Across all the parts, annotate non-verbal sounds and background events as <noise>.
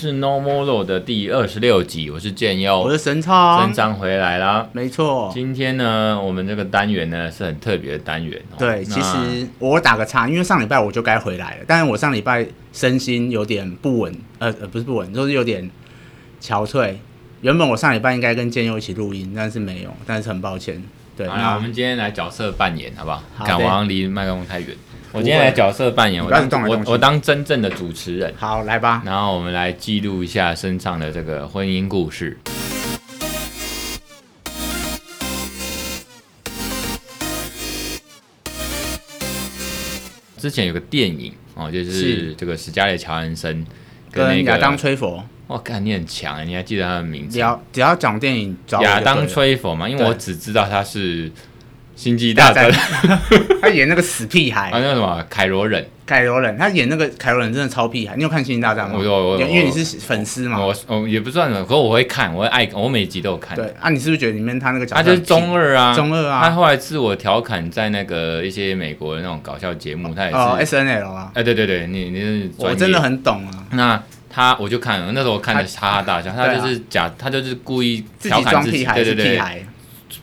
天是 No More Law 的第二十六集，我是建佑，我是神超，神昌回来了，没错。今天呢，我们这个单元呢是很特别的单元。对，其实我打个岔，因为上礼拜我就该回来了，但是我上礼拜身心有点不稳，呃呃，不是不稳，就是有点憔悴。原本我上礼拜应该跟建佑一起录音，但是没有，但是很抱歉。对，那我们今天来角色扮演，好不好？赶忙离麦克风太远。我今天来角色扮演，我当我我当真正的主持人。好，来吧。然后我们来记录一下身上的这个婚姻故事。之前有个电影哦，就是这个史嘉蕾乔恩森跟亚当崔佛。我看你很强哎，你还记得他的名字？只要只要讲电影，亚当崔佛嘛，因为我只知道他是。星际大战，<laughs> 他演那个死屁孩啊，那个什么凯罗人，凯罗人，他演那个凯罗人真的超屁孩。你有看星际大战吗？我有，因为你是粉丝嘛。我我也不算，可是我会看，我会爱，我每集都有看。对啊，你是不是觉得里面他那个角色？他就是中二啊，中二啊。他后来自我调侃在那个一些美国的那种搞笑节目，他也是 S N L 啊。哎，对对对，你你是我真的很懂啊。那他我就看了，那时候我看的哈哈大笑，他就是假，他就是故意调侃自己，对对对，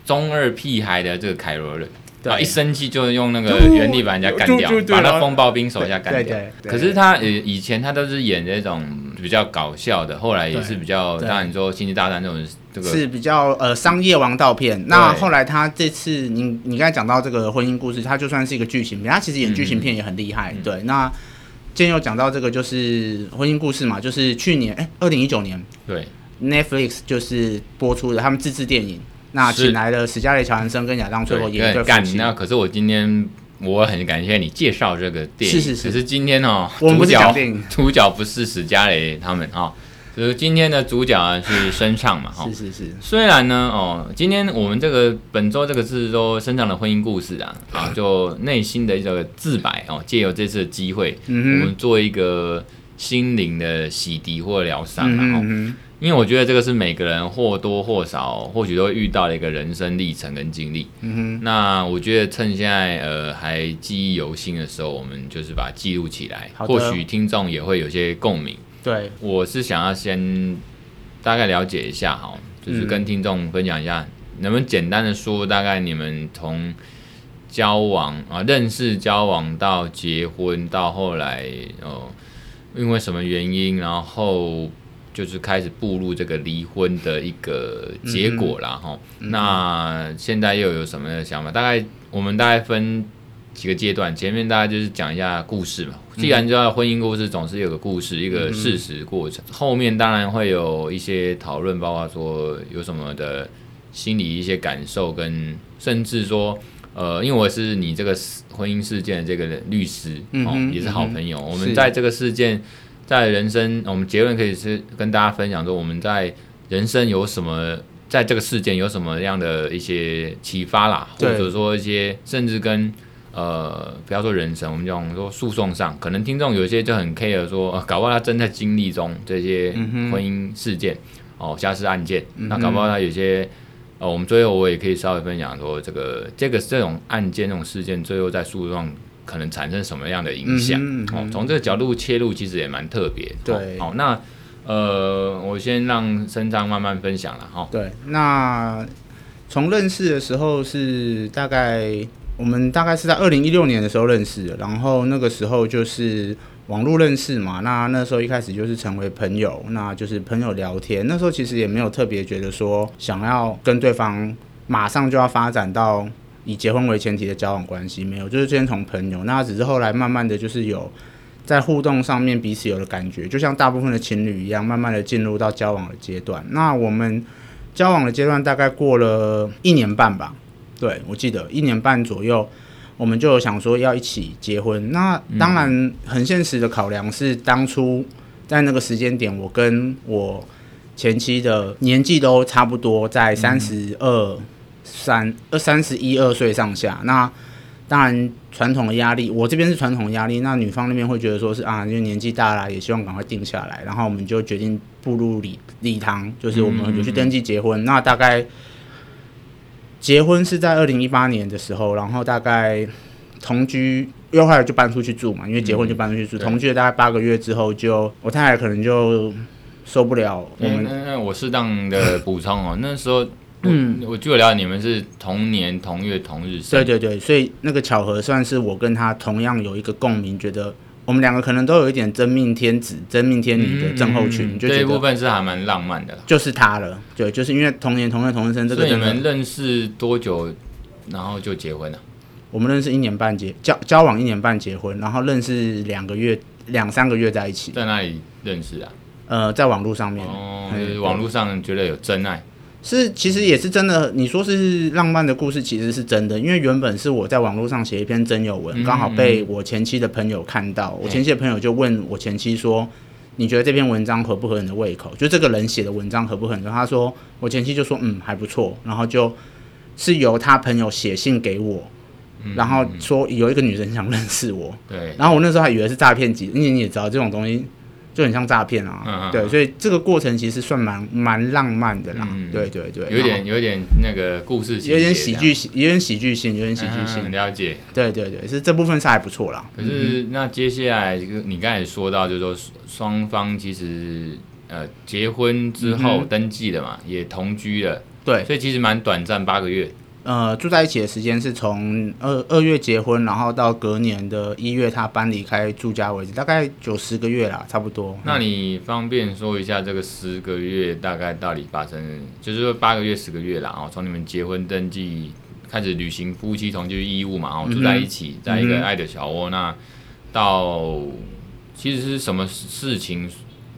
中二屁孩的这个凯罗人。啊！一生气就用那个原力把人家干掉，把那风暴兵手下干掉。可是他呃以前他都是演这种比较搞笑的，后来也是比较当然说星际大战这种这个是比较呃商业王道片。那后来他这次你你刚才讲到这个婚姻故事，他就算是一个剧情片，他其实演剧情片也很厉害。对，那今天又讲到这个就是婚姻故事嘛，就是去年哎二零一九年对 Netflix 就是播出的他们自制电影。那请来了史嘉蕾·乔安森跟亚当·崔佛演对夫妻。那可是我今天我很感谢你介绍这个电影。是是是。可是今天哦，我们不是讲电影，主角不是史嘉蕾他们哈，就是今天的主角啊是身上嘛哈。是是是。虽然呢哦，今天我们这个本周这个是说身上的婚姻故事啊啊，<coughs> 就内心的一个自白哦，借由这次的机会，我们做一个心灵的洗涤或疗伤然后。因为我觉得这个是每个人或多或少或许都会遇到的一个人生历程跟经历。嗯哼。那我觉得趁现在呃还记忆犹新的时候，我们就是把它记录起来，或许听众也会有些共鸣。对，我是想要先大概了解一下哈，就是跟听众分享一下，嗯、能不能简单的说，大概你们从交往啊、认识、交往到结婚到后来哦，因为什么原因，然后。就是开始步入这个离婚的一个结果了哈。嗯、那现在又有什么样的想法？大概我们大概分几个阶段，前面大概就是讲一下故事嘛。既然知道婚姻故事总是有个故事，一个事实过程。后面当然会有一些讨论，包括说有什么的心理一些感受，跟甚至说呃，因为我是你这个婚姻事件的这个律师，哦，也是好朋友。我们在这个事件。在人生，我们结论可以是跟大家分享说，我们在人生有什么，在这个事件有什么样的一些启发啦，或者说一些甚至跟呃，不要说人生，我们讲说诉讼上，可能听众有一些就很 care 说，呃、搞不好他正在经历中这些婚姻事件哦，家事案件，那搞不好他有些呃，我们最后我也可以稍微分享说，这个这个这种案件这种事件，最后在诉讼。可能产生什么样的影响？嗯嗯、哦，从这个角度切入，其实也蛮特别。对，好、哦，那呃，我先让身昌慢慢分享了哈。哦、对，那从认识的时候是大概我们大概是在二零一六年的时候认识的，然后那个时候就是网络认识嘛。那那时候一开始就是成为朋友，那就是朋友聊天。那时候其实也没有特别觉得说想要跟对方马上就要发展到。以结婚为前提的交往关系没有，就是先从朋友，那只是后来慢慢的就是有在互动上面彼此有了感觉，就像大部分的情侣一样，慢慢的进入到交往的阶段。那我们交往的阶段大概过了一年半吧，对，我记得一年半左右，我们就有想说要一起结婚。那当然很现实的考量是，当初在那个时间点，我跟我前妻的年纪都差不多，在三十二。三二三十一二岁上下，那当然传统的压力，我这边是传统压力，那女方那边会觉得说是啊，因为年纪大了，也希望赶快定下来，然后我们就决定步入礼礼堂，就是我们有去登记结婚。嗯嗯嗯，那大概结婚是在二零一八年的时候，然后大概同居又后来就搬出去住嘛，因为结婚就搬出去住。嗯、同居了大概八个月之后就，就我太太可能就受不了我们。我适当的补充哦，那时候，嗯，我据我了解，你们是同年同月同日生。对对对，所以那个巧合算是我跟他同样有一个共鸣，觉得我们两个可能都有一点真命天子、真命天女的症候群。这一部分是还蛮浪漫的，就是他了。对，就是因为同年同月同日生这个。你们认识多久，然后就结婚了？我们认识一年半结交交往一年半结婚，然后认识两个月两三个月在一起。在哪里认识啊？呃，在网络上面。哦，就是网络上觉得有真爱。是，其实也是真的。你说是浪漫的故事，其实是真的。因为原本是我在网络上写一篇征友文，刚、嗯、好被我前妻的朋友看到。嗯、我前妻的朋友就问我前妻说：“你觉得这篇文章合不合你的胃口？就这个人写的文章合不合你？”他说：“我前妻就说嗯还不错。”然后就是由他朋友写信给我。然后说有一个女生想认识我，对。然后我那时候还以为是诈骗集，因为你也知道这种东西就很像诈骗啊，嗯、对。所以这个过程其实算蛮蛮浪漫的啦，嗯、对对对。有点有点那个故事性，有点喜剧性，有点喜剧性，有点喜剧性。很了解。对对对，是这部分是还不错啦。可是那接下来你刚才说到，就是说双方其实呃结婚之后登记的嘛，也同居了，对。所以其实蛮短暂，八个月。呃，住在一起的时间是从二二月结婚，然后到隔年的一月他搬离开住家为止，大概九十个月啦，差不多。那你方便说一下这个十个月大概到底发生，就是说八个月十个月啦，哦，从你们结婚登记开始履行夫妻同居义务嘛，哦，住在一起，嗯、在一个爱的小窝，嗯、那到其实是什么事情？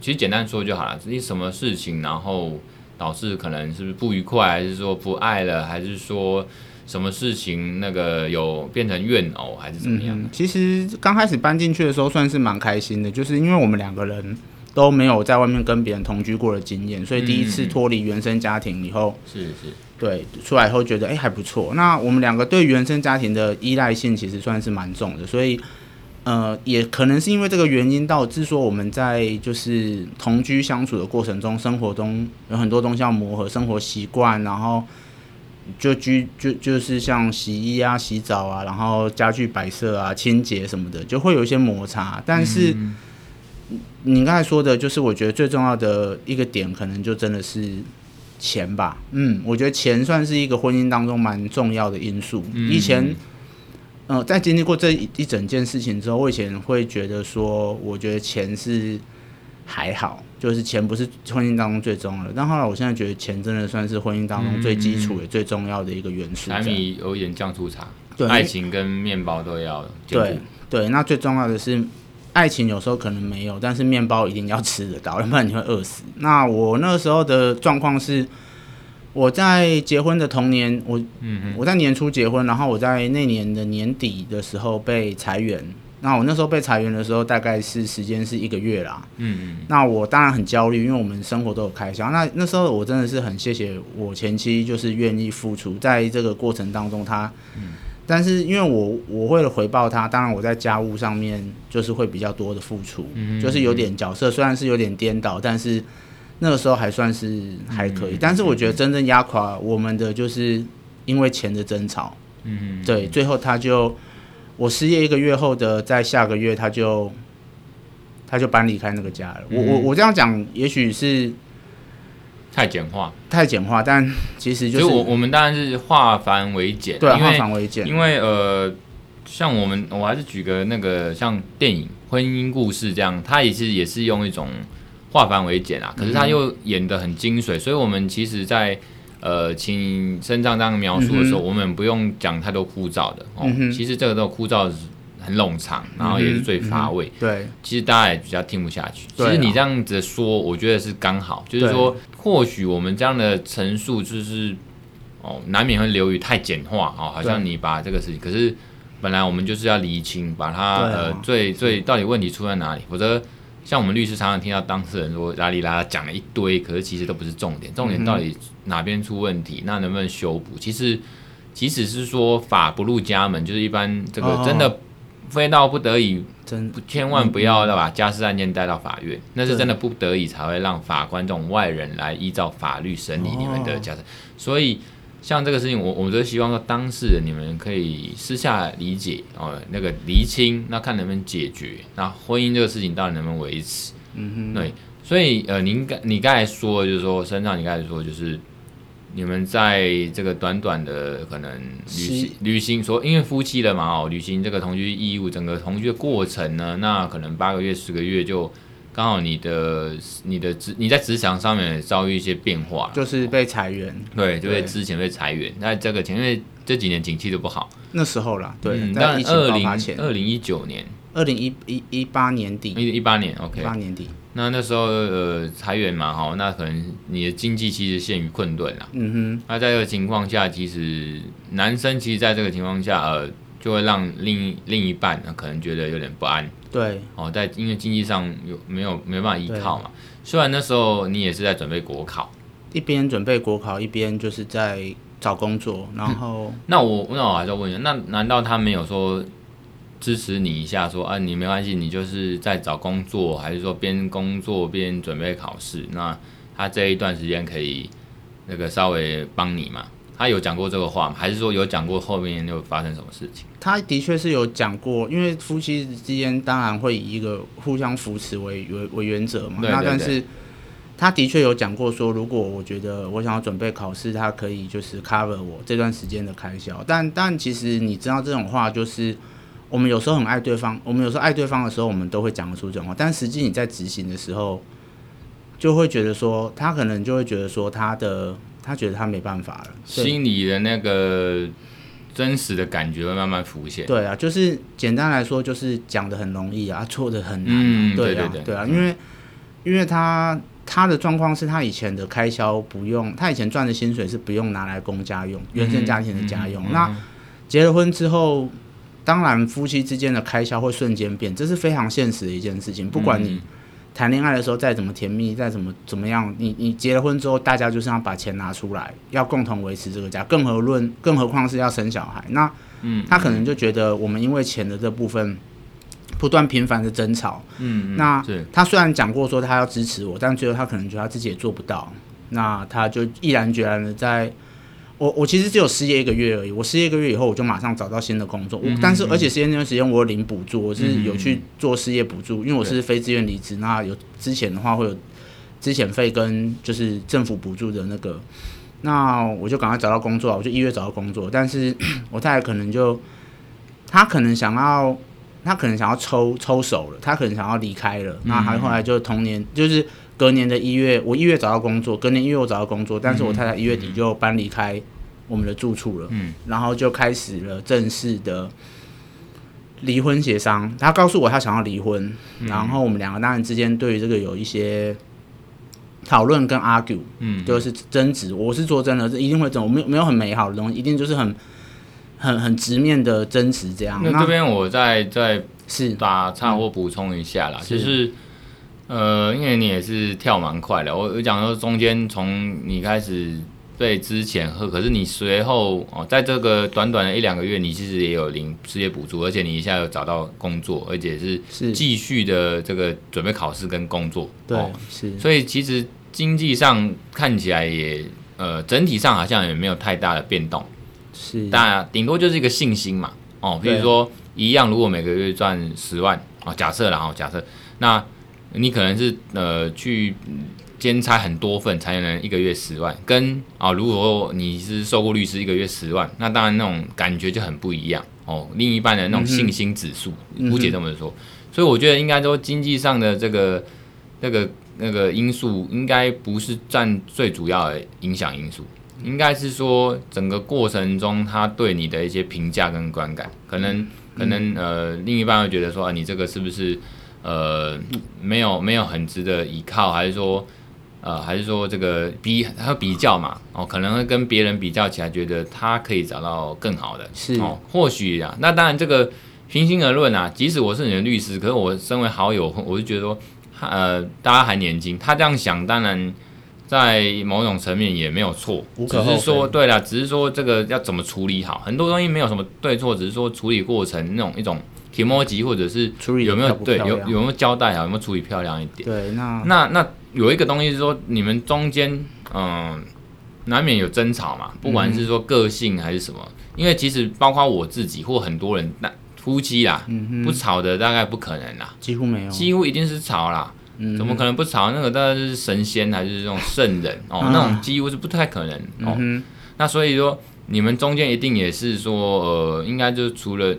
其实简单说就好了，是什么事情，然后。导致可能是不是不愉快，还是说不爱了，还是说什么事情那个有变成怨偶，还是怎么样？嗯，其实刚开始搬进去的时候算是蛮开心的，就是因为我们两个人都没有在外面跟别人同居过的经验，所以第一次脱离原生家庭以后，是是，对，出来以后觉得哎还不错。那我们两个对原生家庭的依赖性其实算是蛮重的，所以。呃，也可能是因为这个原因导致说我们在就是同居相处的过程中，生活中有很多东西要磨合，生活习惯，然后就居就就是像洗衣啊、洗澡啊，然后家具摆设啊、清洁什么的，就会有一些摩擦。但是你刚才说的，就是我觉得最重要的一个点，可能就真的是钱吧。嗯，我觉得钱算是一个婚姻当中蛮重要的因素。以前。嗯，在经历过这一一整件事情之后，我以前会觉得说，我觉得钱是还好，就是钱不是婚姻当中最重要的。但后来，我现在觉得钱真的算是婚姻当中最基础也最重要的一个元素。柴米油盐酱醋茶，对，爱情跟面包都要。对对，那最重要的是，爱情有时候可能没有，但是面包一定要吃得到，<laughs> 要不然你会饿死。那我那个时候的状况是。我在结婚的同年，我嗯我在年初结婚，然后我在那年的年底的时候被裁员。那我那时候被裁员的时候，大概是时间是一个月啦。嗯嗯。那我当然很焦虑，因为我们生活都有开销。那那时候我真的是很谢谢我前妻，就是愿意付出在这个过程当中，她。嗯。但是因为我我为了回报她，当然我在家务上面就是会比较多的付出，就是有点角色虽然是有点颠倒，但是。那个时候还算是还可以，嗯、但是我觉得真正压垮我们的，就是因为钱的争吵。嗯，对，最后他就我失业一个月后的，在下个月他就他就搬离开那个家了。嗯、我我我这样讲，也许是太简化，太简化，但其实就是我我们当然是化繁为简，对，化繁为简，因为呃，像我们我还是举个那个像电影婚姻故事这样，它也是也是用一种。化繁为简啊，可是他又演得很精髓，嗯、所以我们其实在，在呃，请身上这样描述的时候，嗯、我们不用讲太多枯燥的哦。嗯、其实这个都枯燥很冗长，然后也是最乏味。对、嗯，其实大家也比较听不下去。其实你这样子说，我觉得是刚好，就是说，或许我们这样的陈述就是哦，难免会流于太简化哦，好像你把这个事情，可是本来我们就是要厘清，把它、啊、呃最最到底问题出在哪里，否则。像我们律师常常听到当事人说拉里拉拉讲了一堆，可是其实都不是重点。重点到底哪边出问题，那能不能修补？其实，即使是说法不入家门，就是一般这个真的非到不得已，真千万不要把家事案件带到法院，那是真的不得已才会让法官这种外人来依照法律审理你们的家事。所以，像这个事情，我我都希望说当事人你们可以私下理解哦，那个厘清，那看能不能解决，那婚姻这个事情到底能不能维持？嗯哼，对，所以呃，您刚你刚才说就是说，身上你刚才说就是你们在这个短短的可能旅行旅行说，因为夫妻了嘛哦，履行这个同居义务，整个同居的过程呢，那可能八个月十个月就。刚好你的你的职你在职场上面遭遇一些变化，就是被裁员，对，就是之前被裁员。那这个前因为这几年景气都不好，那时候啦，对，嗯、但二零二零一九年，二零一一一八年底，一八年，OK，一八年底。那那时候呃裁员嘛，哈，那可能你的经济其实陷于困顿了。嗯哼。那在这个情况下，其实男生其实在这个情况下，呃。就会让另另一半呢可能觉得有点不安，对，哦，在因为经济上有没有没办法依靠嘛？虽然那时候你也是在准备国考，一边准备国考，一边就是在找工作，然后、嗯、那我那我还是要问一下，那难道他没有说支持你一下说，说啊你没关系，你就是在找工作，还是说边工作边准备考试？那他这一段时间可以那个稍微帮你嘛？他有讲过这个话吗？还是说有讲过后面又发生什么事情？他的确是有讲过，因为夫妻之间当然会以一个互相扶持为为为原则嘛。那但是他的确有讲过说，如果我觉得我想要准备考试，他可以就是 cover 我这段时间的开销。但但其实你知道这种话，就是我们有时候很爱对方，我们有时候爱对方的时候，我们都会讲得出这种话。但实际你在执行的时候，就会觉得说，他可能就会觉得说他的。他觉得他没办法了，心里的那个真实的感觉会慢慢浮现。对啊，就是简单来说，就是讲的很容易啊，做的很难啊。嗯，对啊，对对对，对啊，因为因为他他的状况是他以前的开销不用，他以前赚的薪水是不用拿来供家用，原生家庭的家用。嗯，那结了婚之后，当然夫妻之间的开销会瞬间变，这是非常现实的一件事情。不管你。谈恋爱的时候再怎么甜蜜，再怎么怎么样，你你结了婚之后，大家就是要把钱拿出来，要共同维持这个家。更何论，更何况是要生小孩。那，嗯，他可能就觉得我们因为钱的这部分不断频繁的争吵，嗯，那他虽然讲过说他要支持我，但最后他可能觉得他自己也做不到，那他就毅然决然的在。我我其实只有失业一个月而已。我失业一个月以后，我就马上找到新的工作。嗯、但是而且失业那段时间我有领补助，我是有去做失业补助，因为我是非自愿离职。那有之前的话会有之前费跟就是政府补助的那个，那我就赶快找到工作，我就一月找到工作。但是 <clears throat> 我太太可能就她可能想要她可能想要抽抽手了，她可能想要离开了。那他后来就同年就是。隔年的一月，我一月找到工作，隔年一月我找到工作，但是我太太一月底就搬离开我们的住处了，嗯，然后就开始了正式的离婚协商。他告诉我他想要离婚，嗯，然后我们两个当然之间对于这个有一些讨论跟 argue，嗯，就是争执。我是说真的，这一定会争，我没有没有很美好的东西，一定就是很很很直面的争执这样。那这边我再再是打岔或补充一下啦，就是。呃，因为你也是跳蛮快的，我我讲说中间从你开始被之前喝，可是你随后哦，在这个短短的一两个月，你其实也有领失业补助，而且你一下又找到工作，而且是继续的这个准备考试跟工作，对，哦、是，所以其实经济上看起来也呃整体上好像也没有太大的变动，是，当然顶多就是一个信心嘛，哦，比如说一样，如果每个月赚十万哦，假设然后假设那。你可能是呃去兼差很多份才能一个月十万，跟啊如果你是受雇律师一个月十万，那当然那种感觉就很不一样哦。另一半的那种信心指数，姑且这么说。所以我觉得应该说经济上的这个那个那个因素，应该不是占最主要的影响因素，应该是说整个过程中他对你的一些评价跟观感，可能可能呃另一半会觉得说啊你这个是不是？呃，没有没有很值得依靠，还是说，呃，还是说这个比他比较嘛，哦，可能会跟别人比较起来，觉得他可以找到更好的，是。哦，或许啊，那当然这个平心而论啊，即使我是你的律师，可是我身为好友，我就觉得说，呃，大家还年轻，他这样想，当然在某种层面也没有错，只是说对了，只是说这个要怎么处理好，很多东西没有什么对错，只是说处理过程那种一种。提摩吉或者是有没有对有有没有交代啊，有没有处理漂亮一点？对，那那那有一个东西是说，你们中间嗯难免有争吵嘛，不管是说个性还是什么，嗯、因为其实包括我自己或很多人，那夫妻啦，嗯、不吵的大概不可能啦，几乎没有，几乎一定是吵啦，嗯、怎么可能不吵？那个大概是神仙还是这种圣人哦，啊、那种几乎是不太可能哦。嗯、那所以说，你们中间一定也是说，呃，应该就是除了。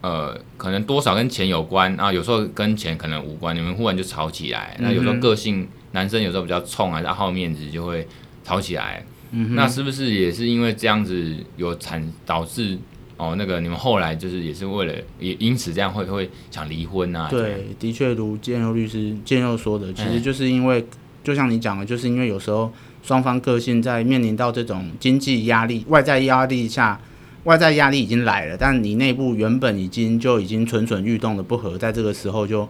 呃，可能多少跟钱有关啊，有时候跟钱可能无关，你们忽然就吵起来。那有时候个性，男生有时候比较冲，还是好面子，就会吵起来。嗯、那是不是也是因为这样子有产导致哦？那个你们后来就是也是为了也因此这样会会想离婚啊？对，的确如建佑律师建佑说的，其实就是因为、嗯、就像你讲的，就是因为有时候双方个性在面临到这种经济压力、外在压力下。外在压力已经来了，但你内部原本已经就已经蠢蠢欲动的不合，在这个时候就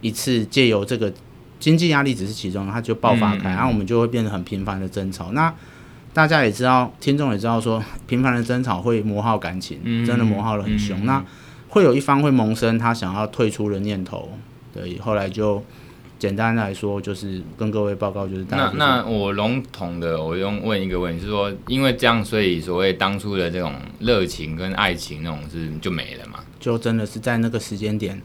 一次借由这个经济压力只是其中，它就爆发开，然后、嗯、我们就会变得很频繁的争吵。那大家也知道，听众也知道说，频繁的争吵会磨耗感情，嗯、真的磨耗得很凶。嗯、那会有一方会萌生他想要退出的念头，对，后来就。简单来说，就是跟各位报告，就是，大就是那那我笼统的，我用问一个问题，是说，因为这样，所以所谓当初的这种热情跟爱情那种是就没了嘛？就真的是在那个时间点，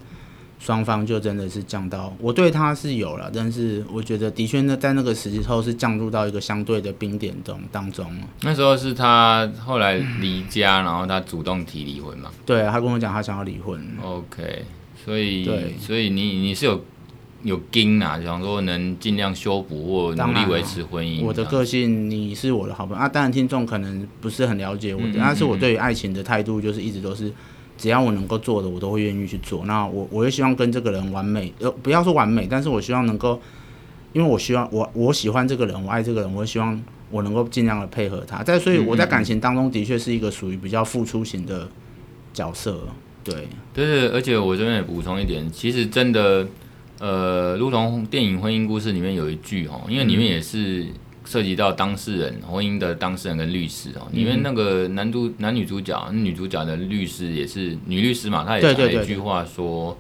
双方就真的是降到，我对他是有了，但是我觉得的确呢，在那个时候是降入到一个相对的冰点中当中。那时候是他后来离家，嗯、然后他主动提离婚嘛？对，他跟我讲他想要离婚。OK，所以对所以你你是有。有筋啊，想说能尽量修补或努力维持婚姻。我的个性，你是我的好朋友啊。当然，听众可能不是很了解我的，但、嗯、是我对于爱情的态度就是一直都是，只要我能够做的，我都会愿意去做。那我，我也希望跟这个人完美，呃，不要说完美，但是我希望能够，因为我希望我我喜欢这个人，我爱这个人，我希望我能够尽量的配合他。在所以我在感情当中的确是一个属于比较付出型的角色。对，对对，而且我这边也补充一点，其实真的。呃，如同电影《婚姻故事》里面有一句哦，因为里面也是涉及到当事人、嗯、婚姻的当事人跟律师哦，里面那个男主男女主角，女主角的律师也是女律师嘛，她也讲了一句话说，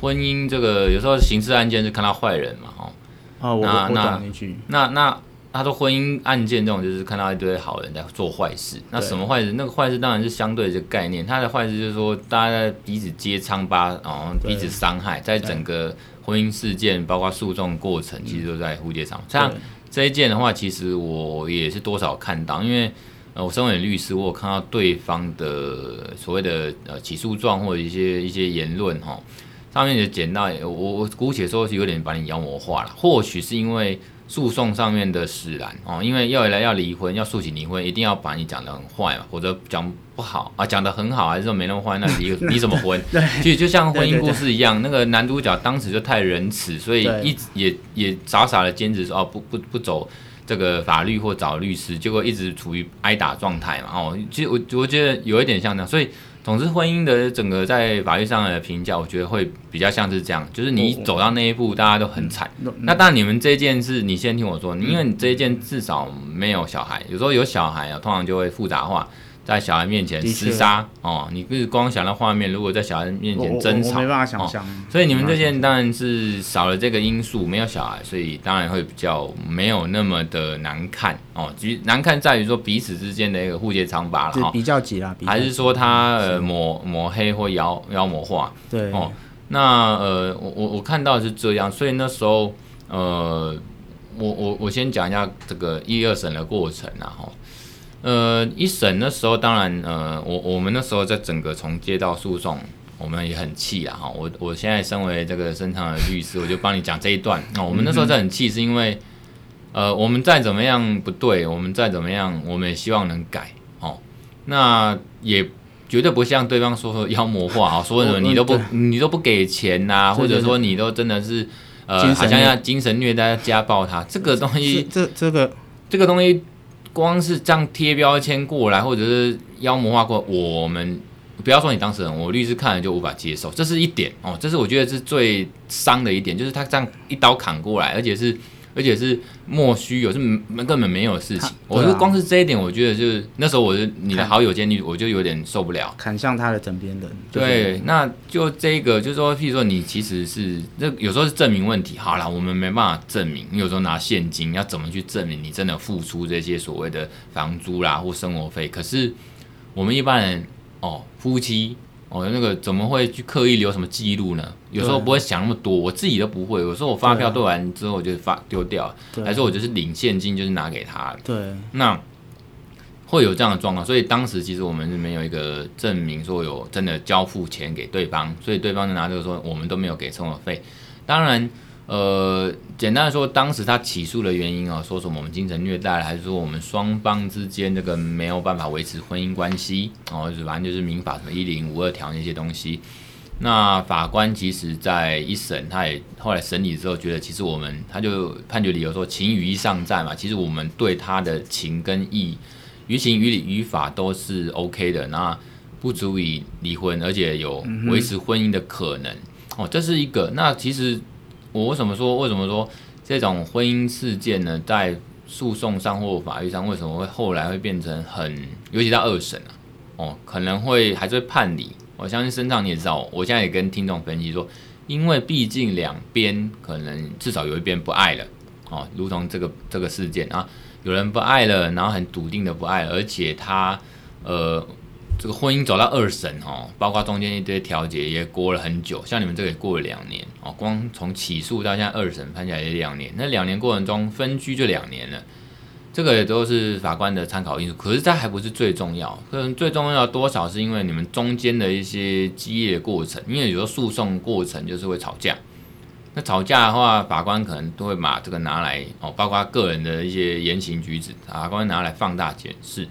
婚姻这个有时候刑事案件是看到坏人嘛，哦，啊，我那我讲一句，那那他说婚姻案件这种就是看到一堆好人在做坏事，那什么坏事？那个坏事当然是相对的这个概念，他的坏事就是说大家在彼此揭疮疤，哦，彼此伤害，在整个。婚姻事件包括诉讼过程，其实都在蝴蝶上。像这一件的话，其实我也是多少看到，因为呃，我身为律师，我有看到对方的所谓的呃起诉状或者一些一些言论哈，上面也简到我我姑且说是有点把你妖魔化了，或许是因为。诉讼上面的使然哦，因为要来要离婚，要诉请离婚，一定要把你讲的很坏嘛，或者讲不好啊，讲的很好还是说没那么坏，那离 <laughs> 离什么婚？对，其实就像婚姻故事一样，那个男主角当时就太仁慈，所以一直也也傻傻的坚持说哦，不不不走这个法律或找律师，结果一直处于挨打状态嘛哦，其实我我觉得有一点像这样，所以。总之，婚姻的整个在法律上的评价，我觉得会比较像是这样，就是你走到那一步，大家都很惨。那当然，你们这件事，你先听我说，因为你这一件至少没有小孩，有时候有小孩啊，通常就会复杂化。在小孩面前厮杀哦，你不是光想到画面，如果在小孩面前争吵，我，我没办法想象。哦，所以你们这件当然是少了这个因素，没有小孩，所以当然会比较没有那么的难看哦。其实难看在于说彼此之间的一个互揭疮疤了哈，比较急了，还是说他呃抹抹黑或妖妖魔化？对哦，那呃我我我看到的是这样，所以那时候呃我我我先讲一下这个一二审的过程然后。呃，一审那时候，当然，呃，我我们那时候在整个从接到诉讼，我们也很气啊，哈，我我现在身为这个身上的律师，我就帮你讲这一段。那、哦、我们那时候在很气，是因为，呃，我们再怎么样不对，我们再怎么样，我们也希望能改，哦，那也绝对不像对方说说妖魔化啊，说什么你都不你都不给钱呐、啊，或者说你都真的是呃，好像要精神虐待、家暴他，这个东西，这这个这个东西。光是这样贴标签过来，或者是妖魔化过，我们不要说你当事人，我律师看了就无法接受，这是一点哦，这是我觉得是最伤的一点，就是他这样一刀砍过来，而且是而而且是莫须有，是根本没有事情。啊、我就光是这一点，我觉得就是那时候我是你的好友建立，我就有点受不了。砍向他的枕边人。对，那就这个，就是说，譬如说你其实是那有时候是证明问题。好了，我们没办法证明。你有时候拿现金，要怎么去证明你真的付出这些所谓的房租啦或生活费？可是我们一般人哦，夫妻。哦，那个怎么会去刻意留什么记录呢？有时候不会想那么多，我自己都不会。有时候我发票对完之后，我就发丢掉，还是我就是领现金，就是拿给他。对，那会有这样的状况，所以当时其实我们是没有一个证明说有真的交付钱给对方，所以对方就拿这个说我们都没有给生活费。当然。呃，简单的说，当时他起诉的原因啊，说什么我们精神虐待，还是说我们双方之间这个没有办法维持婚姻关系，哦，反正就是民法什么一零五二条那些东西。那法官其实在一审，他也后来审理之后，觉得其实我们他就判决理由说情与义尚在嘛，其实我们对他的情跟义，于情于理于法都是 OK 的，那不足以离婚，而且有维持婚姻的可能。哦，这是一个。那其实。我为什么说，为什么说这种婚姻事件呢，在诉讼上或法律上，为什么会后来会变成很，尤其到二审，哦，可能会还是会判离。我相信身上你也知道，我现在也跟听众分析说，因为毕竟两边可能至少有一边不爱了，哦，如同这个这个事件啊，有人不爱了，然后很笃定的不爱，而且他呃。这个婚姻走到二审哦，包括中间一堆调解也过了很久，像你们这个也过了两年哦，光从起诉到现在二审判下来也两年，那两年过程中分居就两年了，这个也都是法官的参考因素。可是这还不是最重要，可能最重要多少是因为你们中间的一些激烈过程，因为有时候诉讼过程就是会吵架，那吵架的话，法官可能都会把这个拿来哦，包括个人的一些言行举止，法官拿来放大检视，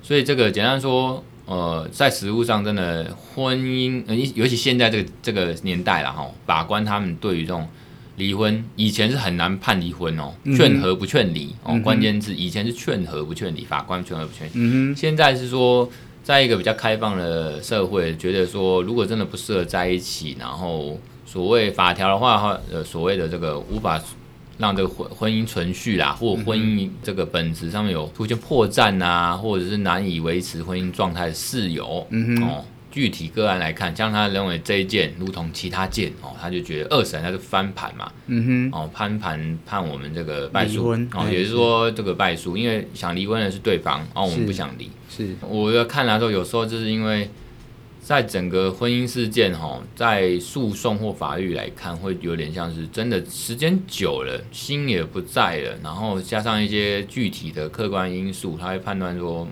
所以这个简单说。呃，在实务上，真的婚姻，呃，尤其现在这个这个年代了哈，法官他们对于这种离婚，以前是很难判离婚哦，劝和不劝离哦，关键字以前是劝和不劝离，法官劝和不劝。离，嗯，现在是说，在一个比较开放的社会，觉得说，如果真的不适合在一起，然后所谓法条的话，呃，所谓的这个无法。让这个婚婚姻存续啦，或婚姻这个本质上面有出现破绽啊，或者是难以维持婚姻状态的事由，嗯哼，哦，具体个案来看，像他认为这一件如同其他件哦，他就觉得二审他就翻盘嘛，嗯哼，哦，翻盘判我们这个败诉，哦，也就是说这个败诉，因为想离婚的是对方，哦，我们不想离，是，我要看来说，有时候就是因为。在整个婚姻事件哈，在诉讼或法律来看，会有点像是真的时间久了，心也不在了，然后加上一些具体的客观因素，他会判断说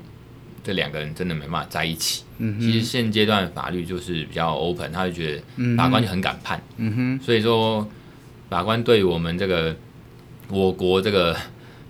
这两个人真的没办法在一起。嗯，其实现阶段法律就是比较 open，他就觉得法官就很敢判。嗯哼，所以说法官对我们这个我国这个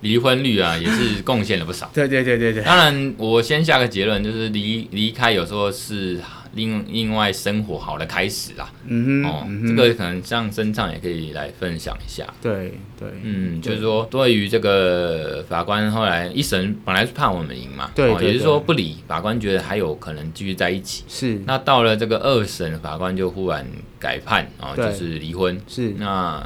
离婚率啊，也是贡献了不少。<laughs> 对对对对对。当然，我先下个结论，就是离离开有时候是。另另外生活好的开始啦，嗯哼，哦，嗯、这个可能像身上也可以来分享一下，对对，嗯，就是说对于这个法官后来一审本来是判我们赢嘛，对，也就是说不理，法官觉得还有可能继续在一起，是，那到了这个二审，法官就忽然改判啊，哦、就是离婚，是，那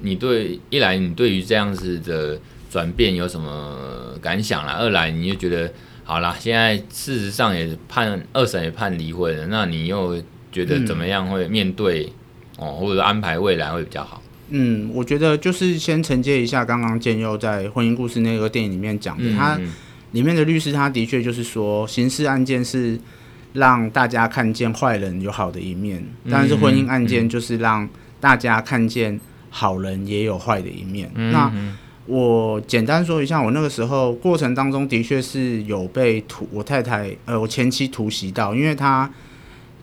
你对一来你对于这样子的转变有什么感想啦？二来你就觉得。好啦，现在事实上也判二审也判离婚了，那你又觉得怎么样会面对、嗯、哦，或者安排未来会比较好？嗯，我觉得就是先承接一下刚刚建佑在婚姻故事那个电影里面讲的，嗯、他里面的律师他的确就是说，刑事案件是让大家看见坏人有好的一面，但是婚姻案件就是让大家看见好人也有坏的一面。嗯、那我简单说一下，我那个时候过程当中的确是有被突我太太呃我前妻突袭到，因为她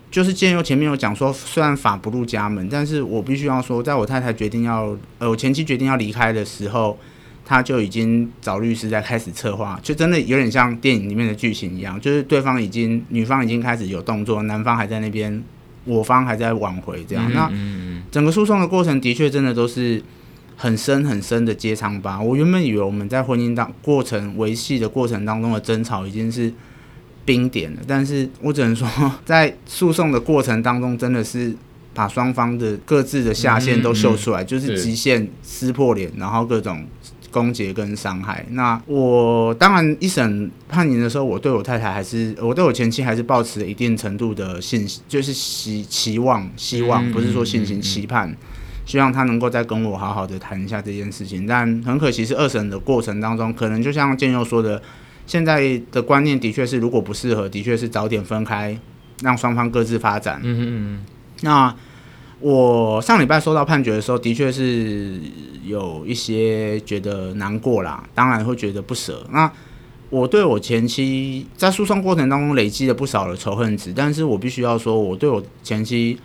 就是建佑前面有讲说，虽然法不入家门，但是我必须要说，在我太太决定要呃我前妻决定要离开的时候，她就已经找律师在开始策划，就真的有点像电影里面的剧情一样，就是对方已经女方已经开始有动作，男方还在那边，我方还在挽回这样，那整个诉讼的过程的确真的都是。很深很深的揭疮疤。我原本以为我们在婚姻当过程维系的过程当中的争吵已经是冰点了，但是我只能说，在诉讼的过程当中，真的是把双方的各自的下限都秀出来，嗯嗯就是极限撕破脸，然后各种攻击跟伤害。那我当然一审判刑的时候，我对我太太还是我对我前妻还是抱持了一定程度的信心，就是希期望希望，不是说信心期盼，希望他能够再跟我好好的谈一下这件事情。但很可惜是二审的过程当中，可能就像建佑说的。现在的观念的确是，如果不适合，的确是早点分开，让双方各自发展。嗯嗯嗯。那我上礼拜收到判决的时候，的确是有一些觉得难过啦，当然会觉得不舍。那我对我前妻在诉讼过程当中累积了不少的仇恨值，但是我必须要说，我对我前妻，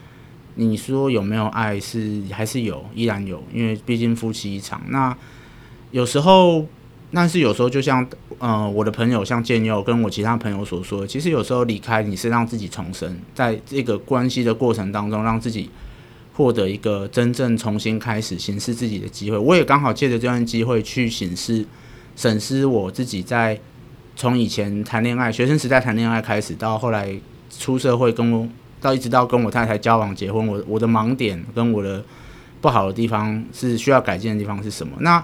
你说有没有爱是还是有，依然有，因为毕竟夫妻一场。那有时候。但是有时候，就像呃，我的朋友像建佑跟我其他朋友所说，其实有时候离开你是让自己重生，在这个关系的过程当中，让自己获得一个真正重新开始审视自己的机会。我也刚好借着这段机会去审视、审视我自己在从以前谈恋爱、学生时代谈恋爱开始，到后来出社会，跟到一直到跟我太太交往、结婚，我我的盲点跟我的不好的地方是需要改进的地方是什么？那。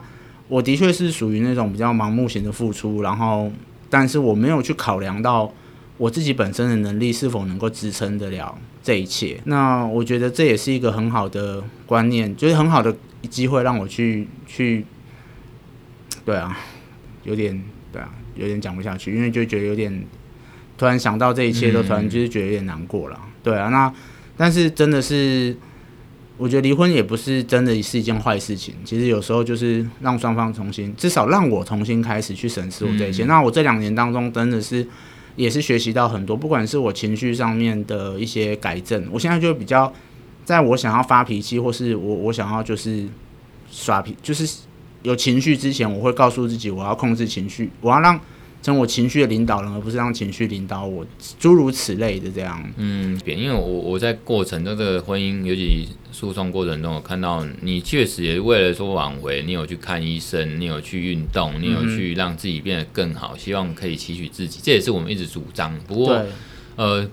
我的确是属于那种比较盲目型的付出，然后，但是我没有去考量到我自己本身的能力是否能够支撑得了这一切。那我觉得这也是一个很好的观念，就是很好的机会让我去去，对啊，有点对啊，有点讲不下去，因为就觉得有点突然想到这一切，都突然就是觉得有点难过了。对啊，那但是真的是。我觉得离婚也不是真的是一件坏事情，其实有时候就是让双方重新，至少让我重新开始去审视我这一切。嗯、那我这两年当中真的是也是学习到很多，不管是我情绪上面的一些改正，我现在就比较，在我想要发脾气或是我我想要就是耍脾，就是有情绪之前，我会告诉自己我要控制情绪，我要让。成我情绪的领导人，而不是让情绪领导我，诸如此类的这样。嗯，因为我我在过程这个婚姻，尤其诉讼过程中，我看到你确实也为了说挽回，你有去看医生，你有去运动，你有去让自己变得更好，希望可以期许自己，这也是我们一直主张。不过，呃，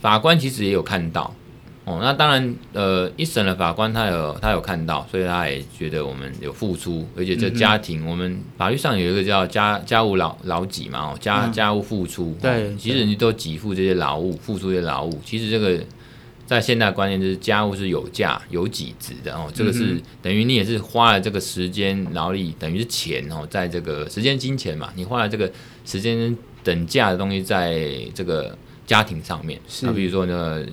法官其实也有看到。哦，那当然，呃，一审的法官他有他有看到，所以他也觉得我们有付出，而且这家庭，嗯、我们法律上有一个叫家家务劳劳给嘛，哦，家、嗯、家务付出，对，其实你都给付这些劳务，付出这些劳务，其实这个在现代观念就是家务是有价有给值的哦，这个是等于你也是花了这个时间劳力，等于是钱哦，在这个时间金钱嘛，你花了这个时间等价的东西在这个。家庭上面，那是比如说那个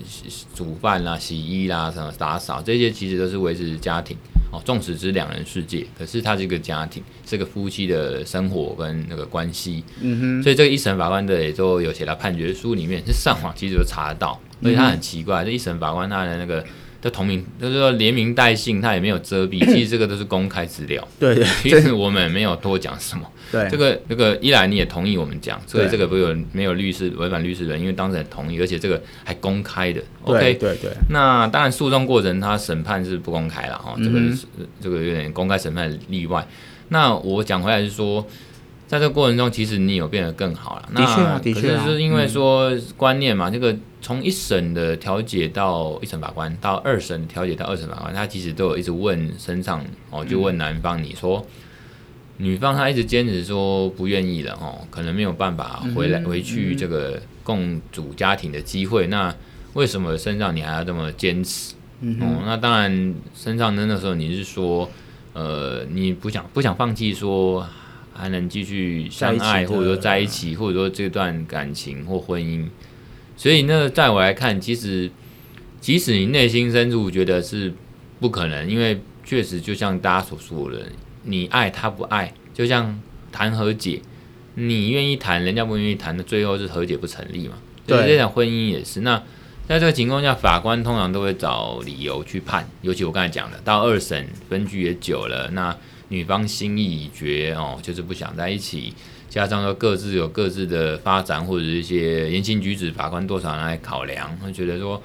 煮饭啦、洗衣啦、什么打扫这些，其实都是维持家庭哦。纵使是两人世界，可是它是一个家庭，是个夫妻的生活跟那个关系。嗯哼。所以这个一审法官的也都有写到判决书里面，是上网其实都查得到。所以他很奇怪，这一审法官他的那个的同名，就是说连名带姓，他也没有遮蔽，<coughs> 其实这个都是公开资料。对对。其实我们没有多讲什么。对，这个这个一来你也同意我们讲，所以这个不有没有律师违反律师人，因为当事人同意，而且这个还公开的。对 OK，对对。那当然诉讼过程他审判是不公开了哈，这个是这个有点公开审判例外。那我讲回来是说，在这个过程中，其实你有变得更好了。的确啊，的确啊。可是是因为说观念嘛，这个从一审的调解到一审法官，到二审调解到二审法官，他其实都有一直问身上哦，就问男方你说。女方她一直坚持说不愿意了哦，可能没有办法回来回去这个共组家庭的机会。那为什么身上你还要这么坚持？哦，那当然身上的那时候你是说，呃，你不想不想放弃说还能继续相爱，或者说在一起，或者说这段感情或婚姻。所以那在我来看，其实即使你内心深处觉得是不可能，因为确实就像大家所说的。你爱他不爱，就像谈和解，你愿意谈，人家不愿意谈的，最后是和解不成立嘛？对，这场婚姻也是。那在这个情况下，法官通常都会找理由去判，尤其我刚才讲的，到二审分居也久了，那女方心意已决哦，就是不想在一起，加上说各自有各自的发展或者一些言行举止，法官多少来考量，会觉得说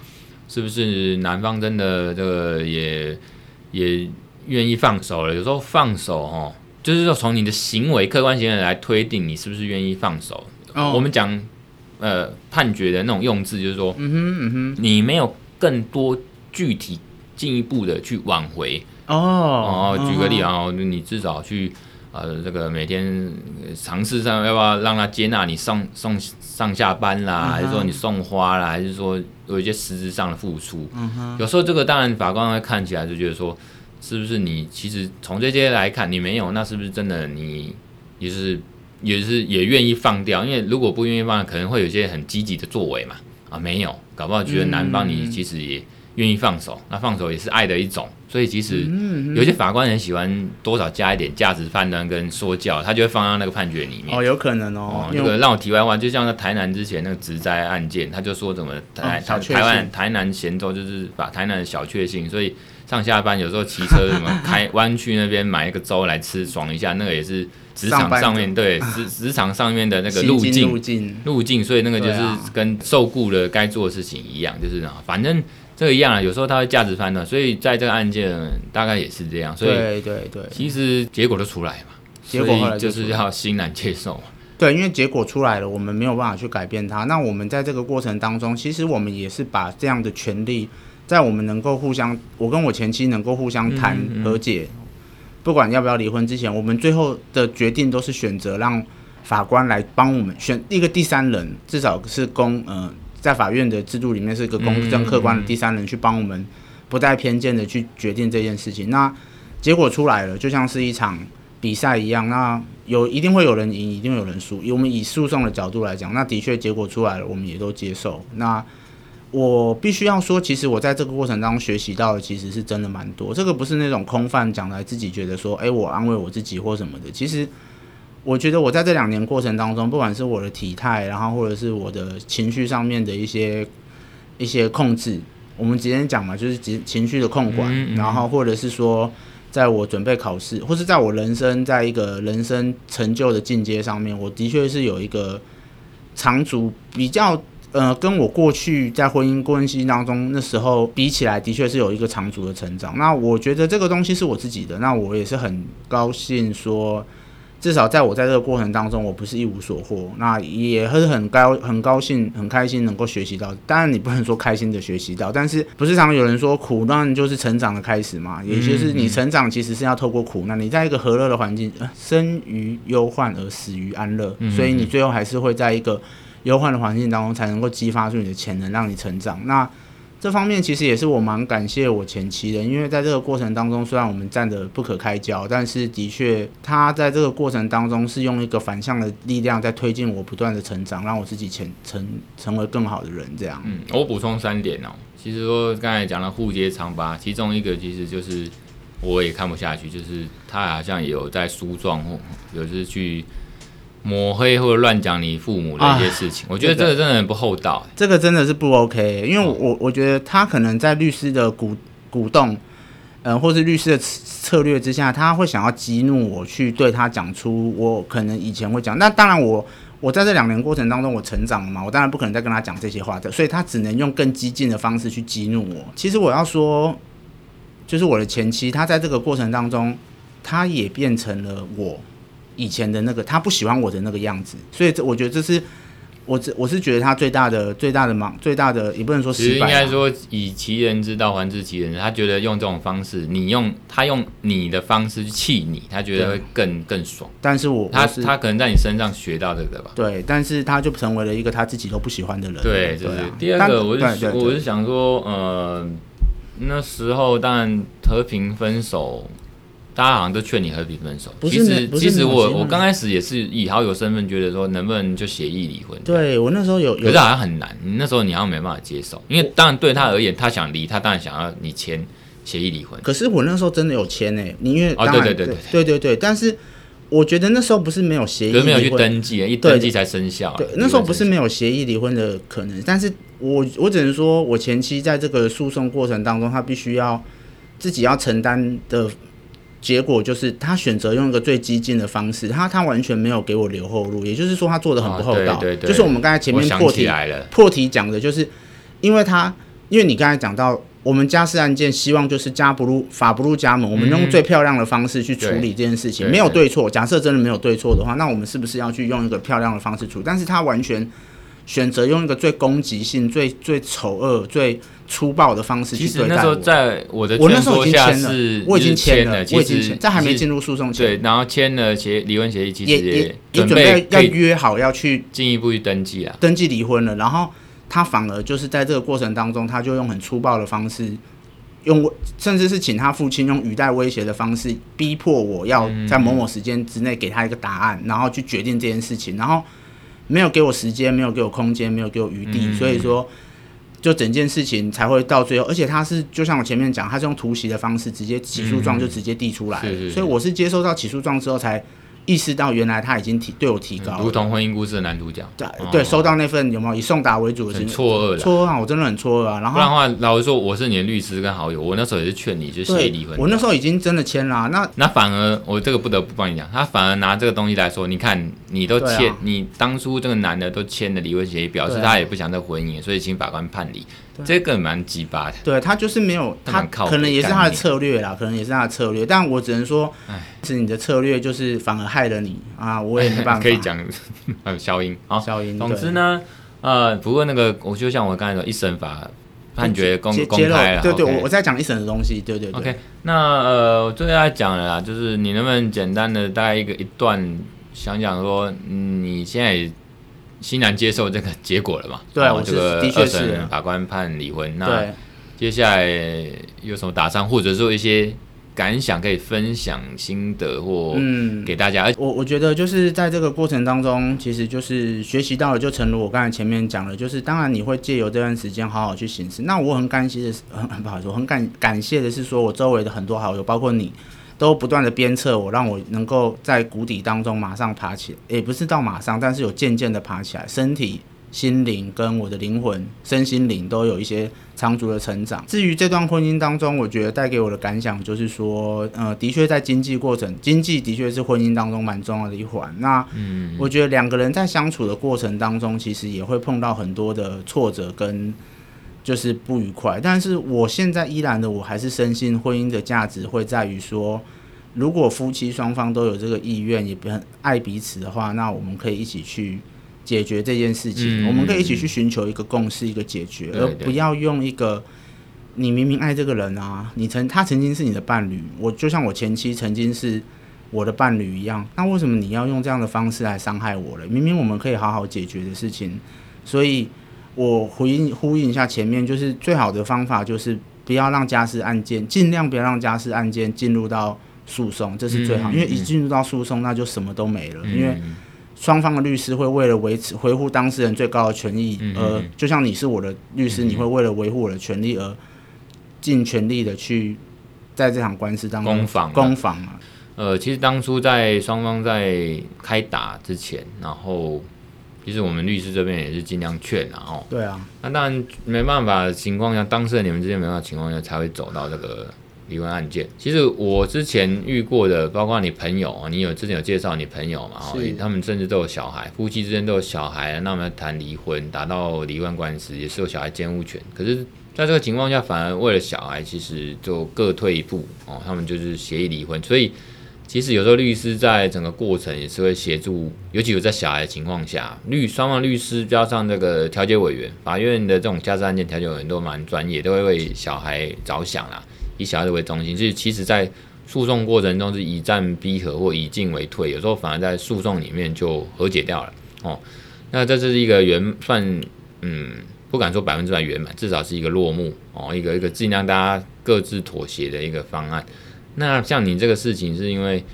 是不是男方真的这个也也。愿意放手了，有时候放手哦，就是说从你的行为、客观行为来推定你是不是愿意放手。Oh. 我们讲呃判决的那种用字，就是说，嗯哼嗯哼，你没有更多具体进一步的去挽回哦哦。举个例啊，哦、你至少去呃这个每天尝试上要不要让他接纳你上上上下班啦，还是说你送花啦，还是说有一些实质上的付出？嗯哼，有时候这个当然法官会看起来就觉得说，是不是你其实从这些来看你没有，那是不是真的你也是？也是也愿意放掉，因为如果不愿意放，可能会有一些很积极的作为嘛。啊，没有，搞不好觉得男方你其实也愿意放手，嗯、那放手也是爱的一种。所以其实有些法官很喜欢多少加一点价值判断跟说教，他就会放到那个判决里面。哦，有可能哦。这个让我题外话，就像在台南之前那个职灾案件，他就说怎么台、哦、台湾台南咸州就是把台南的小确幸，所以。上下班有时候骑车什么开 <laughs> 弯去那边买一个粥来吃爽一下，那个也是职场上面对 <laughs> 职职场上面的那个路径路径路径，所以那个就是跟受雇的该做的事情一样，就是啊，反正这个一样啊。有时候他会价值判断，所以在这个案件大概也是这样。所以对对对，其实结果都出来嘛，结果就是要欣然接受嘛。对，因为结果出来了，我们没有办法去改变它。那我们在这个过程当中，其实我们也是把这样的权利。在我们能够互相，我跟我前妻能够互相谈和解，不管要不要离婚之前，我们最后的决定都是选择让法官来帮我们选一个第三人，至少是公呃，在法院的制度里面是一个公正客观的第三人去帮我们不带偏见的去决定这件事情。那结果出来了，就像是一场比赛一样，那有一定会有人赢，一定会有人输。以我们以诉讼的角度来讲，那的确结果出来了，我们也都接受。那我必须要说，其实我在这个过程当中学习到的，其实是真的蛮多。这个不是那种空泛讲来自己觉得说，哎，我安慰我自己或什么的。其实，我觉得我在这两年过程当中，不管是我的体态，然后或者是我的情绪上面的一些一些控制，我们直接讲嘛，就是情情绪的控管，嗯嗯，然后或者是说，在我准备考试，或是在我人生在一个人生成就的进阶上面，我的确是有一个长足比较。呃，跟我过去在婚姻关系当中那时候比起来，的确是有一个长足的成长。那我觉得这个东西是我自己的，那我也是很高兴说，至少在我在这个过程当中，我不是一无所获。那也是很高很高兴很开心能够学习到。当然你不能说开心的学习到，但是不是常有人说苦难就是成长的开始嘛？也就是你成长其实是要透过苦难。你在一个和乐的环境，呃，生于忧患而死于安乐，所以你最后还是会在一个。忧患的环境当中，才能够激发出你的潜能，让你成长。那这方面其实也是我蛮感谢我前妻的，因为在这个过程当中，虽然我们战得不可开交，但是的确，他在这个过程当中是用一个反向的力量在推进我不断的成长，让我自己成成成为更好的人。这样，嗯，我补充三点哦。其实说刚才讲了互揭疮疤，其中一个其实就是我也看不下去，就是他好像也有在诉状或有时去。抹黑或者乱讲你父母的一些事情，啊、我觉得这个真的很不厚道，欸。这个真的是不 OK，因为我我觉得他可能在律师的鼓鼓动，呃，或是律师的策略之下，他会想要激怒我，去对他讲出我可能以前会讲。那当然我，我我在这两年过程当中，我成长了嘛，我当然不可能再跟他讲这些话的，所以他只能用更激进的方式去激怒我。其实我要说，就是我的前妻，他在这个过程当中，他也变成了我。以前的那个他不喜欢我的那个样子，所以这我觉得这是我这我是觉得他最大的最大的忙最大的也不能说失败，应该说以其人之道还治其人，他觉得用这种方式，你用他用你的方式去气你，他觉得会更更爽。但是我他他可能在你身上学到这个吧？对，但是他就成为了一个他自己都不喜欢的人。对，就是第二个，我是我是想说，呃，那时候当然和平分手。大家好像都劝你和平分手。其实，其实我我刚开始也是以好友身份，觉得说能不能就协议离婚。对我那时候有，有，可是好像很难。你那时候你好像没办法接受，因为当然对他而言，他想离，他当然想要你签协议离婚。可是我那时候真的有签诶，你因为哦，对对对对对对对。但是我觉得那时候不是没有协议，可是没有去登记，一登记才生效。对，那时候不是没有协议离婚的可能，但是我我只能说我前妻在这个诉讼过程当中，他必须要自己要承担的。结果就是他选择用一个最激进的方式，他他完全没有给我留后路，也就是说他做的很不厚道。哦、对对对，就是我们刚才前面破题破题讲的，就是因为他因为你刚才讲到我们家事案件，希望就是加不入法不入家门，嗯、我们用最漂亮的方式去处理这件事情，没有对错。假设真的没有对错的话，那我们是不是要去用一个漂亮的方式处理？但是他完全选择用一个最攻击性、最最丑恶、最粗暴的方式去对待我。其实那时候在我的我那时候已经签了，我已经签了，我已经签，在还没进入诉讼前，对，然后签了协离婚协议，其实也也也准备要约好要去进一步去登记啊，登记离婚了。然后他反而就是在这个过程当中，他就用很粗暴的方式。用甚至是请他父亲用语带威胁的方式逼迫我要在某某时间之内给他一个答案，然后去决定这件事情，然后没有给我时间，没有给我空间，没有给我余地，所以说就整件事情才会到最后，而且他是就像我前面讲，他是用突袭的方式直接起诉状就直接递出来，所以我是接收到起诉状之后才。意识到原来他已经提对我提高了，如同婚姻故事的男主角。对对，收到那份有没有以送达为主的？很错愕，错愕啊！我真的很错愕啊！然后，不然的话，老实说，我是你的律师跟好友，我那时候也是劝你，就是协议离婚。我那时候已经真的签了、啊，那那反而我这个不得不帮你讲，他反而拿这个东西来说，你看你都签，啊、你当初这个男的都签了离婚协议，表示他也不想这婚姻，所以请法官判离。这个蛮鸡巴的，对他就是没有，他可能也是他的策略啦，可能也是他的策略，但我只能说，是你的策略就是反而害了你啊，我也没办法。<laughs> 可以讲，还有消音，啊，消音。总之呢，呃，不过那个我就像我刚才说，一审法判决公公开了，对对，我我在讲一审的东西，对对对。OK，那呃，我最后要讲了啦，就是你能不能简单的大概一个一段想讲说，你现在。欣然接受这个结果了嘛？对，我这个二审法官判离婚。那接下来有什么打算，或者说一些感想可以分享心得或嗯给大家？我我觉得就是在这个过程当中，其实就是学习到了，就诚如我刚才前面讲的，就是当然你会借由这段时间好好去行事。那我很感谢的是，很很不好意思，我很感感谢的是说，我周围的很多好友，包括你。都不断的鞭策我，让我能够在谷底当中马上爬起来，也不是到马上，但是有渐渐的爬起来，身体、心灵跟我的灵魂、身心灵都有一些长足的成长。至于这段婚姻当中，我觉得带给我的感想就是说，呃，的确在经济过程，经济的确是婚姻当中蛮重要的一环。那，嗯，我觉得两个人在相处的过程当中，其实也会碰到很多的挫折跟。就是不愉快，但是我现在依然的，我还是深信婚姻的价值会在于说，如果夫妻双方都有这个意愿，也很爱彼此的话，那我们可以一起去解决这件事情。嗯、我们可以一起去寻求一个共识，一个解决，而不要用一个你明明爱这个人啊，你曾他曾经是你的伴侣，我就像我前妻曾经是我的伴侣一样，那为什么你要用这样的方式来伤害我了？明明我们可以好好解决的事情，所以。我回应呼应一下前面，就是最好的方法就是不要让家事案件，尽量不要让家事案件进入到诉讼，这是最好，因为一进入到诉讼，那就什么都没了。因为双方的律师会为了维持维护当事人最高的权益，而就像你是我的律师，你会为了维护我的权利而尽全力的去在这场官司当中攻防攻防啊。呃，其实当初在双方在开打之前，然后。其实我们律师这边也是尽量劝啊，哦，对啊，那当然没办法的情况下，当事人你们之间没办法情况下，才会走到这个离婚案件。其实我之前遇过的，包括你朋友，你有之前有介绍你朋友嘛？哦，他们甚至都有小孩，夫妻之间都有小孩，那我们谈离婚，打到离婚官司，也是有小孩监护权。可是在这个情况下，反而为了小孩，其实就各退一步哦，他们就是协议离婚，所以。其实有时候律师在整个过程也是会协助，尤其有在小孩的情况下，律双方律师加上这个调解委员，法院的这种家事案件调解委员都蛮专业，都会为小孩着想啦，以小孩子为中心。就是其实，在诉讼过程中是以战逼和或以进为退，有时候反而在诉讼里面就和解掉了哦。那这是一个圆算，嗯，不敢说百分之百圆满，至少是一个落幕哦，一个一个尽量大家各自妥协的一个方案。那像你这个事情，是因为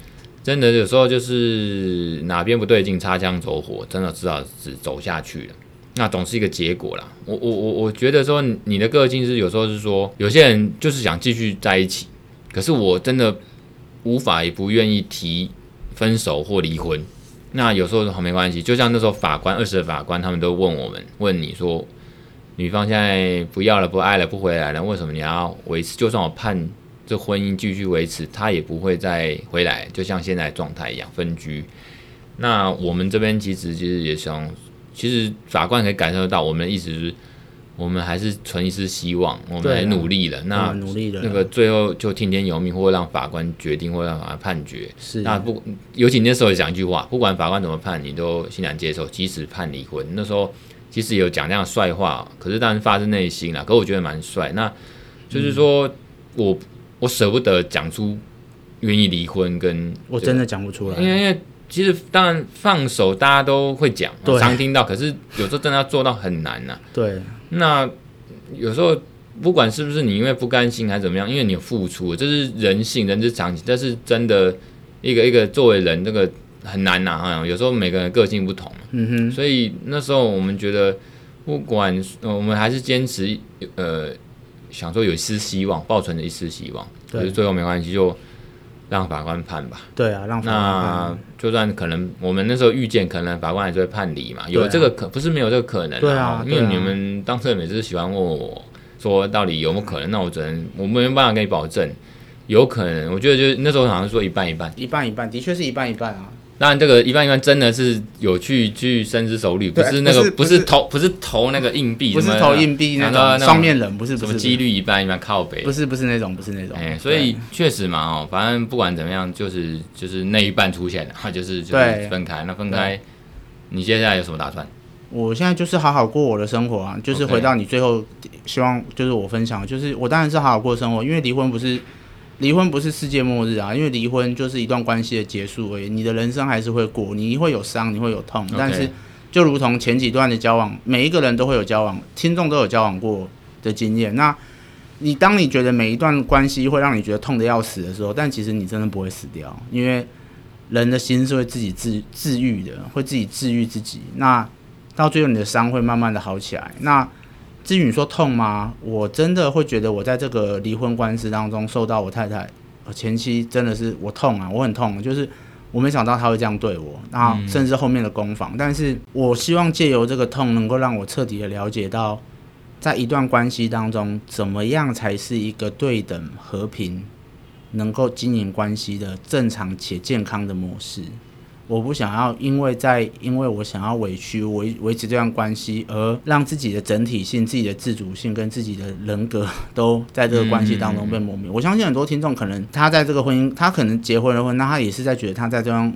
真的有时候就是哪边不对劲，擦枪走火，真的只好只走下去了。那总是一个结果啦。我我我我觉得说你的个性是有时候是说，有些人就是想继续在一起，可是我真的无法也不愿意提分手或离婚。那有时候好没关系，就像那时候法官二审的法官他们都问我们，问你说，女方现在不要了，不爱了，不回来了，为什么你要维持？就算我判。这婚姻继续维持，他也不会再回来，就像现在状态一样分居。那我们这边其实其实也想，其实法官可以感受到，我们的意思是，我们还是存一丝希望，我们还努力了。那努力了，那个最后就听天由命，或让法官决定，或让法官判决。是那不，尤其那时候讲一句话，不管法官怎么判，你都欣然接受，即使判离婚。那时候其实有讲那样帅话，可是当然发自内心啦。可我觉得蛮帅。那就是说、嗯、我我舍不得讲出愿意离婚跟，我真的讲不出来，因为因为其实当然放手大家都会讲，对常听到，可是有时候真的要做到很难呐、啊。对，那有时候。不管是不是你因为不甘心还是怎么样，因为你有付出，这是人性，人之常情。但是真的，一个一个作为人，这个很难呐啊。有时候每个人个性不同，嗯哼。所以那时候我们觉得，不管我们还是坚持，呃，想说有一丝希望，抱存着一丝希望。可是最后没关系，就让法官判吧。对啊，让法官判。那就算可能我们那时候预见，可能法官还是会判离嘛。有这个可不是没有这个可能。对啊，因为你们当事人每次喜欢问我。说到底有没有可能？那我只能我没有办法跟你保证，有可能。我觉得就是那时候好像说一半一半，一半一半，的确是一半一半啊。当然，这个一半一半真的是有去去深思熟虑，不是那个不是投不是投那个硬币，不是投硬币那个双面人，不是什么几率一半一半靠北，不是不是那种不是那种。哎，所以确实嘛哦，反正不管怎么样，就是就是那一半出现了，<laughs> 就是就是分开。那分开，你接下来有什么打算？我现在就是好好过我的生活啊，就是回到你最后希望就是我分享，就是我当然是好好过生活，因为离婚不是离婚不是世界末日啊，因为离婚就是一段关系的结束而已，你的人生还是会过，你会有伤，你会有痛，但是就如同前几段的交往，每一个人都会有交往，听众都有交往过的经验。那你当你觉得每一段关系会让你觉得痛的要死的时候，但其实你真的不会死掉，因为人的心是会自己治治愈的，会自己治愈自己。那到最后，你的伤会慢慢的好起来。那至于你说痛吗？我真的会觉得，我在这个离婚官司当中受到我太太前妻真的是我痛啊，我很痛，就是我没想到他会这样对我，然后甚至后面的攻防。但是我希望借由这个痛，能够让我彻底的了解到，在一段关系当中，怎么样才是一个对等、和平、能够经营关系的正常且健康的模式。我不想要，因为在因为我想要委屈维维持这段关系，而让自己的整体性、自己的自主性跟自己的人格都在这个关系当中被磨灭。我相信很多听众可能他在这个婚姻，他可能结婚了婚，那他也是在觉得他在这段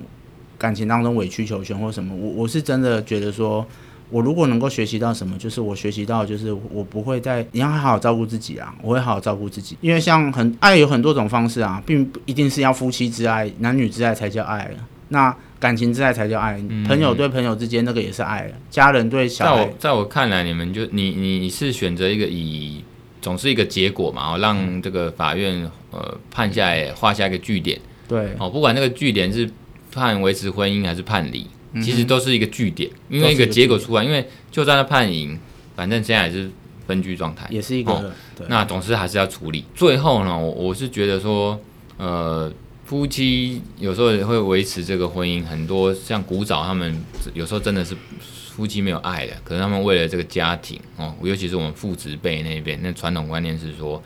感情当中委曲求全或什么。我我是真的觉得说，我如果能够学习到什么，就是我学习到就是我不会再你要好好照顾自己啊，我会好好照顾自己，因为像很爱有很多种方式啊，并不一定是要夫妻之爱、男女之爱才叫爱。那感情之爱才叫爱，朋友对朋友之间那个也是爱，嗯、家人对小孩。在我在我看来，你们就你你是选择一个以总是一个结果嘛，哦，让这个法院呃判下来画下一个据点。对，哦，不管那个据点是判维持婚姻还是判离，嗯、其实都是一个据点，因为一个结果出来，因为就算他判赢，反正现在还是分居状态，也是一个。哦、那总是还是要处理。最后呢，我我是觉得说，呃。夫妻有时候也会维持这个婚姻，很多像古早他们有时候真的是夫妻没有爱的，可是他们为了这个家庭哦，尤其是我们父职辈那边，那传统观念是说，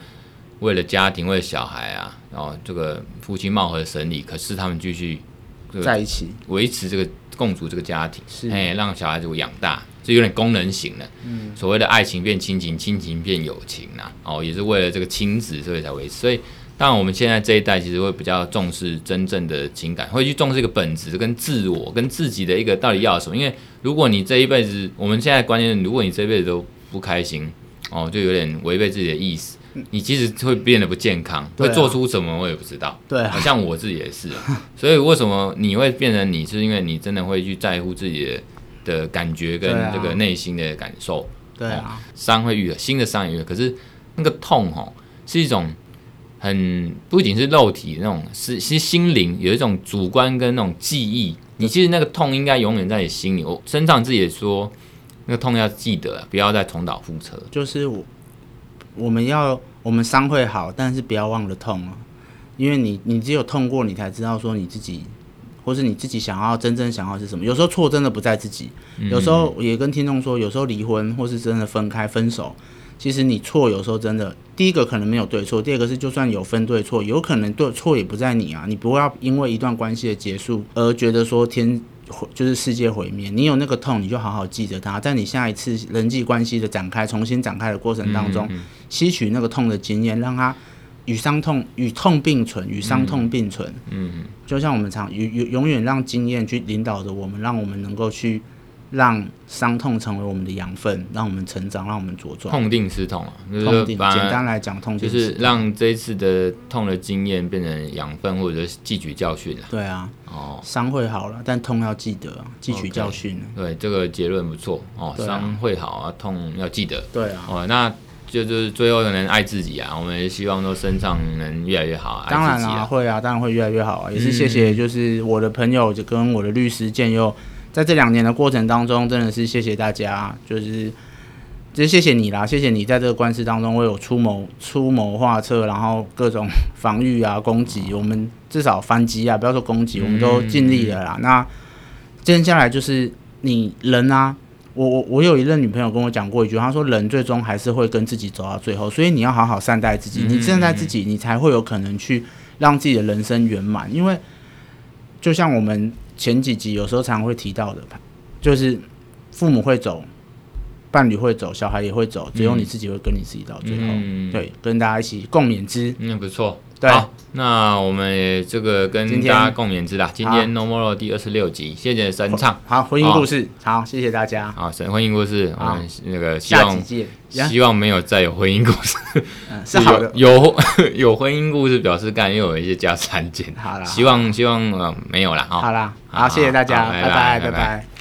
为了家庭，为了小孩啊，然后这个夫妻貌合神离，可是他们继续在一起。维持这个共组这个家庭，是。哎，让小孩子养大，这有点功能型的，嗯，所谓的爱情变亲情，亲情变友情呐，哦，也是为了这个亲子，所以才维持，所以。当然，我们现在这一代其实会比较重视真正的情感，会去重视一个本质跟自我跟自己的一个到底要什么。因为如果你这一辈子，我们现在关键，如果你这一辈子都不开心，哦，就有点违背自己的意思，你其实会变得不健康，会做出什么我也不知道。对，好像我自己也是。<laughs> 所以为什么你会变成你，是因为你真的会去在乎自己的的感觉跟这个内心的感受。对啊，伤会愈合，新的伤也愈合，可是那个痛哦，是一种。很不仅是肉体那种，是其实心灵有一种主观跟那种记忆。你其实那个痛应该永远在你心里。我身上自己也说，那个痛要记得，不要再重蹈覆辙。就是我，我们要我们伤会好，但是不要忘了痛啊。因为你你只有痛过，你才知道说你自己，或是你自己想要真正想要是什么。有时候错真的不在自己，有时候也跟听众说，有时候离婚或是真的分开分手。其实你错有时候真的，第一个可能没有对错，第二个是就算有分对错，有可能对错也不在你啊。你不要因为一段关系的结束而觉得说天就是世界毁灭。你有那个痛，你就好好记着它，在你下一次人际关系的展开、重新展开的过程当中，嗯嗯、吸取那个痛的经验，让它与伤痛与痛并存，与伤痛并存。嗯，嗯就像我们常永永永远让经验去领导着我们，让我们能够去让伤痛成为我们的养分，让我们成长，让我们茁壮。痛定思痛啊，就是痛定。简单来讲，痛就是让这一次的痛的经验变成养分，或者是汲取教训了。对啊，哦，伤会好了，但痛要记得，汲取教训。Okay, 对，这个结论不错哦。伤、啊、会好啊，痛要记得。对啊。哦，那就就是最后能爱自己啊，我们也希望说身上能越来越好啊。当然啊，会啊，当然会越来越好啊。也是谢谢，就是我的朋友就跟我的律师建佑。在这两年的过程当中，真的是谢谢大家，就是，就是谢谢你啦，谢谢你在这个官司当中为我出谋 <laughs> 出谋划策，然后各种 <laughs> 防御啊、攻击，我们至少反击啊，不要说攻击，我们都尽力了啦。嗯、那接下来就是你人啊，我我我有一任女朋友跟我讲过一句，她说人最终还是会跟自己走到最后，所以你要好好善待自己，你善待自己，你才会有可能去让自己的人生圆满，因为就像我们。前几集有时候常常会提到的，就是父母会走，伴侣会走，小孩也会走，只有你自己会跟你自己到最后。嗯、对，跟大家一起共勉之。嗯，不错。对，好，那我们也这个跟大家共勉之啦。今天 No More 第二十六集，谢谢神唱。好，婚姻故事，好，谢谢大家。好，神婚姻故事，我们那个希望希望没有再有婚姻故事。嗯，是好的。<laughs> 有有 <laughs> 婚姻故事表示干又有一些家产减。好啦，希望希望呃没有了。好啦，好，谢谢大家，拜拜，拜拜。